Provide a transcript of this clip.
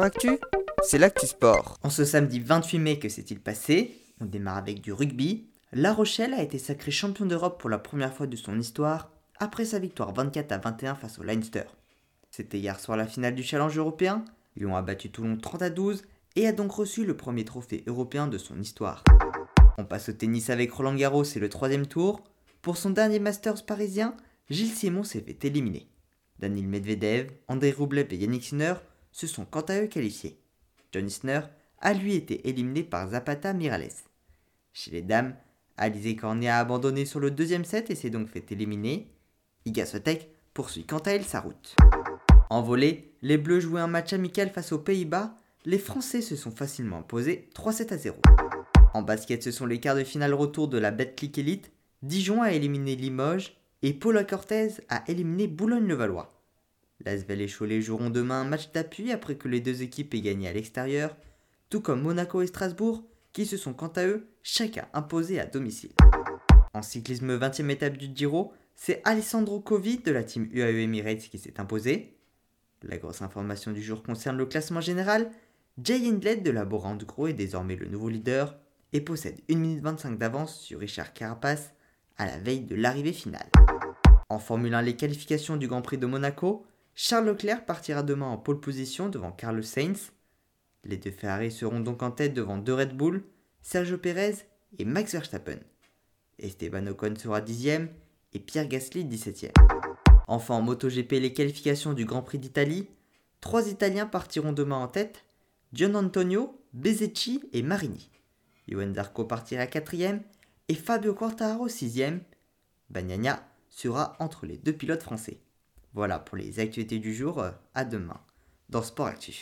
Actu, c'est l'actu sport. En ce samedi 28 mai, que s'est-il passé? On démarre avec du rugby. La Rochelle a été sacré champion d'Europe pour la première fois de son histoire après sa victoire 24 à 21 face au Leinster. C'était hier soir la finale du challenge européen. Lyon a battu Toulon 30 à 12 et a donc reçu le premier trophée européen de son histoire. On passe au tennis avec Roland Garros et le troisième tour. Pour son dernier Masters parisien, Gilles Simon s'est fait éliminer. Daniel Medvedev, André Roublev et Yannick Sinner se sont quant à eux qualifiés. John Isner a lui été éliminé par Zapata Mirales. Chez les dames, Alizé Cornet a abandonné sur le deuxième set et s'est donc fait éliminer. Iga Swiatek poursuit quant à elle sa route. En volée, les Bleus jouaient un match amical face aux Pays-Bas. Les Français se sont facilement imposés 3-7 à 0. En basket, ce sont les quarts de finale retour de la Betclic Elite. Dijon a éliminé Limoges et Paula Cortez a éliminé Boulogne-le-Valois. L'Asvel et Cholet joueront demain un match d'appui après que les deux équipes aient gagné à l'extérieur, tout comme Monaco et Strasbourg, qui se sont quant à eux chacun imposés à domicile. En cyclisme 20e étape du Giro, c'est Alessandro Covi de la team UAE Emirates qui s'est imposé. La grosse information du jour concerne le classement général. Jay Hindley de la Bora Gros est désormais le nouveau leader et possède 1 minute 25 d'avance sur Richard Carapace à la veille de l'arrivée finale. En Formule 1, les qualifications du Grand Prix de Monaco, Charles Leclerc partira demain en pole position devant Carlos Sainz. Les deux Ferrari seront donc en tête devant deux Red Bull, Sergio Perez et Max Verstappen. Esteban Ocon sera dixième et Pierre Gasly 17e. Enfin en MotoGP, les qualifications du Grand Prix d'Italie, trois Italiens partiront demain en tête, Gian Antonio, Bezzecchi et Marini. Johan Zarco partira quatrième et Fabio Quartararo sixième. Bagnagna sera entre les deux pilotes français. Voilà pour les actualités du jour, à demain dans Sport Actif.